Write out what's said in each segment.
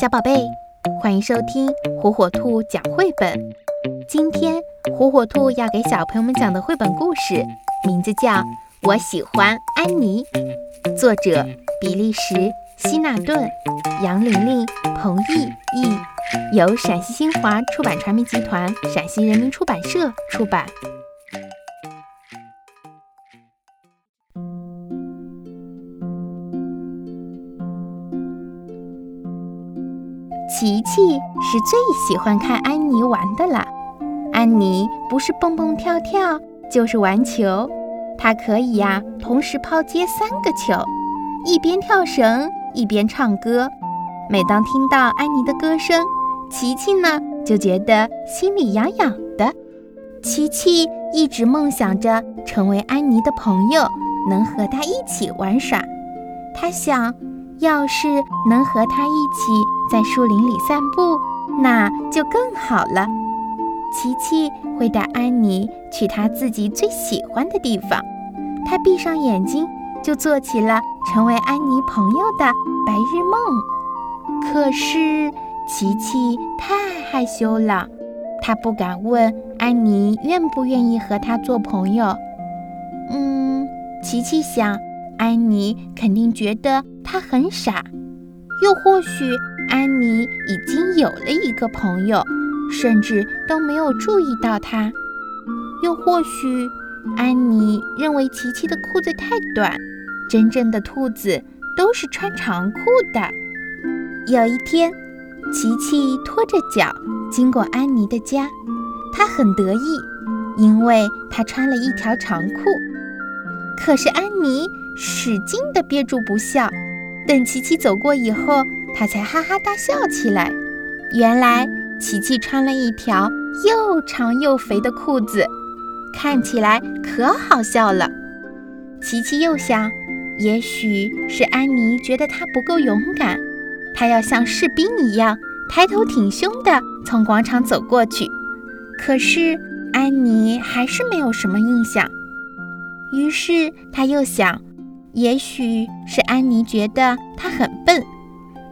小宝贝，欢迎收听火火兔讲绘本。今天火火兔要给小朋友们讲的绘本故事，名字叫《我喜欢安妮》，作者比利时希纳顿，杨玲玲、彭毅毅，由陕西新华出版传媒集团陕西人民出版社出版。琪是最喜欢看安妮玩的了。安妮不是蹦蹦跳跳，就是玩球。她可以呀，同时抛接三个球，一边跳绳一边唱歌。每当听到安妮的歌声，琪琪呢就觉得心里痒痒的。琪琪一直梦想着成为安妮的朋友，能和她一起玩耍。她想。要是能和她一起在树林里散步，那就更好了。琪琪会带安妮去他自己最喜欢的地方。他闭上眼睛，就做起了成为安妮朋友的白日梦。可是琪琪太害羞了，他不敢问安妮愿不愿意和他做朋友。嗯，琪琪想。安妮肯定觉得他很傻，又或许安妮已经有了一个朋友，甚至都没有注意到他。又或许安妮认为琪琪的裤子太短，真正的兔子都是穿长裤的。有一天，琪琪拖着脚经过安妮的家，她很得意，因为她穿了一条长裤。可是安妮。使劲地憋住不笑，等琪琪走过以后，他才哈哈大笑起来。原来琪琪穿了一条又长又肥的裤子，看起来可好笑了。琪琪又想，也许是安妮觉得他不够勇敢，他要像士兵一样抬头挺胸地从广场走过去。可是安妮还是没有什么印象。于是他又想。也许是安妮觉得他很笨，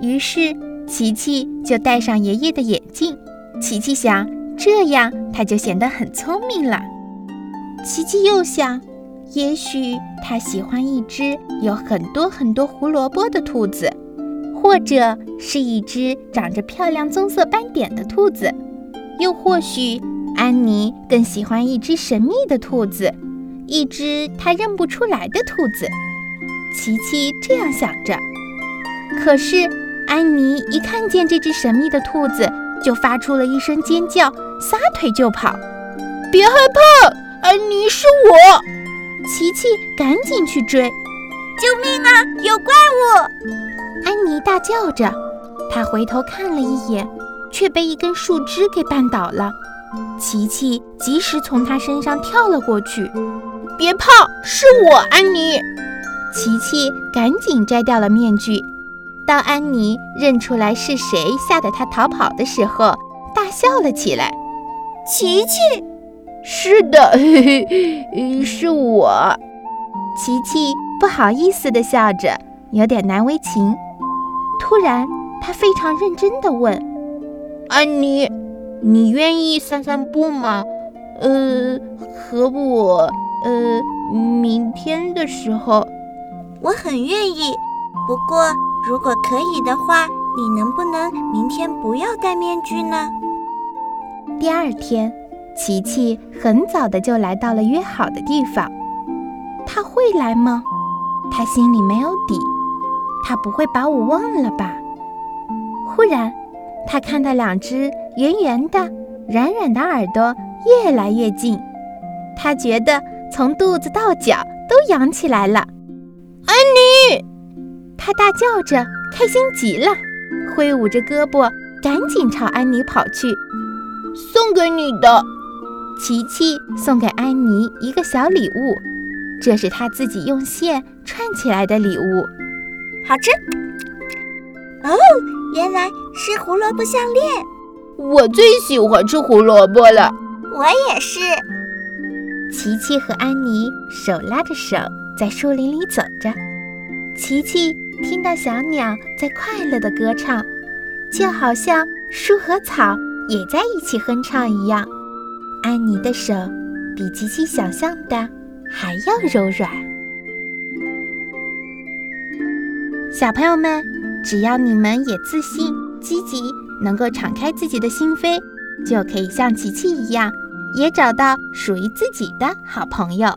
于是琪琪就戴上爷爷的眼镜。琪琪想，这样他就显得很聪明了。琪琪又想，也许他喜欢一只有很多很多胡萝卜的兔子，或者是一只长着漂亮棕色斑点的兔子，又或许安妮更喜欢一只神秘的兔子，一只他认不出来的兔子。琪琪这样想着，可是安妮一看见这只神秘的兔子，就发出了一声尖叫，撒腿就跑。别害怕，安妮是我。琪琪赶紧去追，救命啊！有怪物！安妮大叫着，她回头看了一眼，却被一根树枝给绊倒了。琪琪及时从她身上跳了过去。别怕，是我，安妮。琪琪赶紧摘掉了面具，当安妮认出来是谁吓得她逃跑的时候，大笑了起来。琪琪，是的，嘿嘿，是我。琪琪不好意思地笑着，有点难为情。突然，他非常认真地问：“安妮，你愿意散散步吗？呃，和我，呃，明天的时候。”我很愿意，不过如果可以的话，你能不能明天不要戴面具呢？第二天，琪琪很早的就来到了约好的地方。他会来吗？他心里没有底。他不会把我忘了吧？忽然，他看到两只圆圆的、软软的耳朵越来越近，他觉得从肚子到脚都痒起来了。安妮，他大叫着，开心极了，挥舞着胳膊，赶紧朝安妮跑去。送给你的，琪琪送给安妮一个小礼物，这是他自己用线串起来的礼物，好吃。哦，原来是胡萝卜项链，我最喜欢吃胡萝卜了。我也是。琪琪和安妮手拉着手。在树林里走着，琪琪听到小鸟在快乐地歌唱，就好像树和草也在一起哼唱一样。安妮的手比琪琪想象的还要柔软。小朋友们，只要你们也自信、积极，能够敞开自己的心扉，就可以像琪琪一样，也找到属于自己的好朋友。